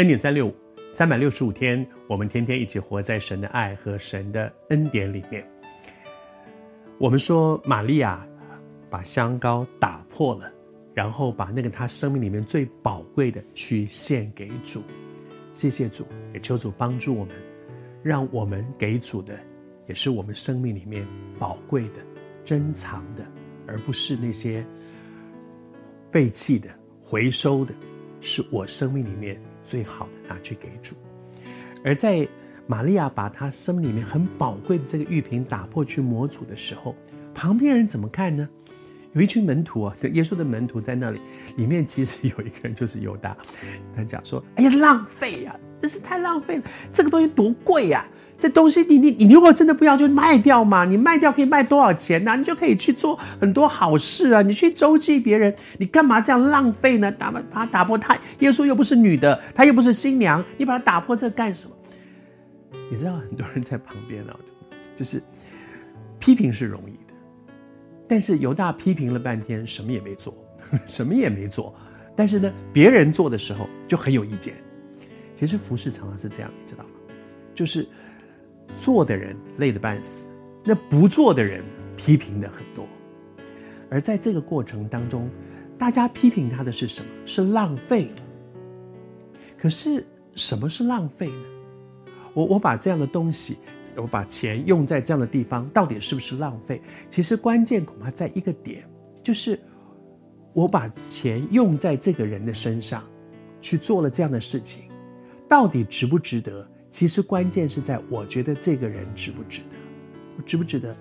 恩典三六五，三百六十五天，我们天天一起活在神的爱和神的恩典里面。我们说，玛利亚把香膏打破了，然后把那个她生命里面最宝贵的去献给主。谢谢主，也求主帮助我们，让我们给主的也是我们生命里面宝贵的、珍藏的，而不是那些废弃的、回收的，是我生命里面。最好的拿去给主，而在玛利亚把她生命里面很宝贵的这个玉瓶打破去磨主的时候，旁边人怎么看呢？有一群门徒啊，耶稣的门徒在那里，里面其实有一个人就是犹大，他讲说：“哎呀，浪费呀，真是太浪费了，这个东西多贵呀！”这东西你你你如果真的不要就卖掉嘛，你卖掉可以卖多少钱呢？你就可以去做很多好事啊！你去周济别人，你干嘛这样浪费呢？打把把它打破，他耶稣又不是女的，他又不是新娘，你把它打破这干什么？你知道很多人在旁边啊，就是批评是容易的，但是犹大批评了半天，什么也没做，什么也没做。但是呢，别人做的时候就很有意见。其实服事常常是这样，你知道吗？就是。做的人累得半死，那不做的人批评的很多，而在这个过程当中，大家批评他的是什么？是浪费了。可是什么是浪费呢？我我把这样的东西，我把钱用在这样的地方，到底是不是浪费？其实关键恐怕在一个点，就是我把钱用在这个人的身上，去做了这样的事情，到底值不值得？其实关键是在，我觉得这个人值不值得，值不值得？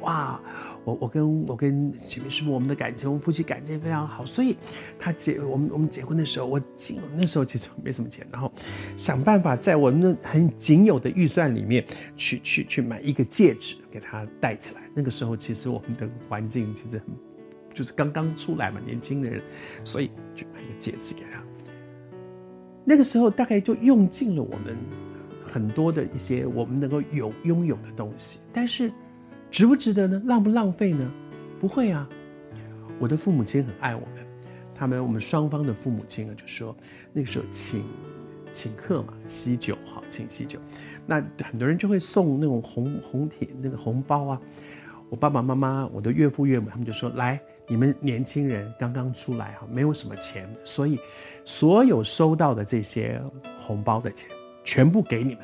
哇，我我跟我跟前面师傅我们的感情，我们夫妻感情非常好，所以他结我们我们结婚的时候，我仅那时候其实没什么钱，然后想办法在我那很仅有的预算里面去去去买一个戒指给他戴起来。那个时候其实我们的环境其实很就是刚刚出来嘛，年轻的人，所以就买一个戒指给他。那个时候大概就用尽了我们。很多的一些我们能够有拥有的东西，但是值不值得呢？浪不浪费呢？不会啊！我的父母亲很爱我们，他们我们双方的父母亲啊，就说那个时候请请客嘛，喜酒哈，请喜酒，那很多人就会送那种红红铁那个红包啊。我爸爸妈妈、我的岳父岳母他们就说：“来，你们年轻人刚刚出来哈，没有什么钱，所以所有收到的这些红包的钱。”全部给你们，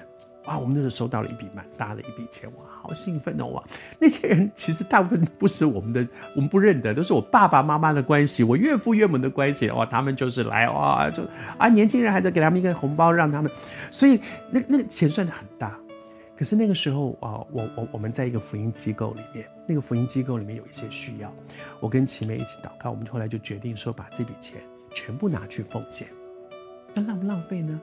哇！我们那时候收到了一笔蛮大的一笔钱，哇，好兴奋哦！哇，那些人其实大部分不是我们的，我们不认得，都是我爸爸妈妈的关系，我岳父岳母的关系，哇，他们就是来哇，就啊，年轻人还在给他们一个红包，让他们，所以那那个钱算得很大。可是那个时候啊，我我我们在一个福音机构里面，那个福音机构里面有一些需要，我跟琪妹一起祷告，我们后来就决定说，把这笔钱全部拿去奉献，那浪不浪费呢？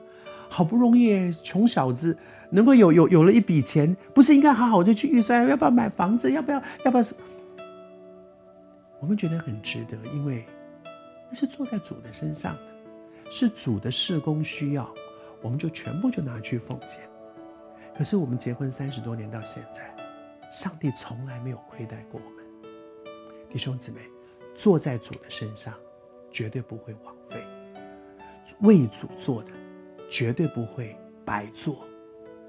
好不容易，穷小子能够有有有了一笔钱，不是应该好好的去预算，要不要买房子？要不要？要不要？我们觉得很值得，因为那是做在主的身上的，是主的事工需要，我们就全部就拿去奉献。可是我们结婚三十多年到现在，上帝从来没有亏待过我们。弟兄姊妹，坐在主的身上，绝对不会枉费，为主做的。绝对不会白做，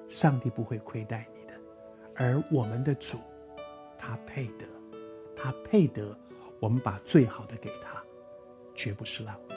上帝不会亏待你的，而我们的主，他配得，他配得，我们把最好的给他，绝不是浪费。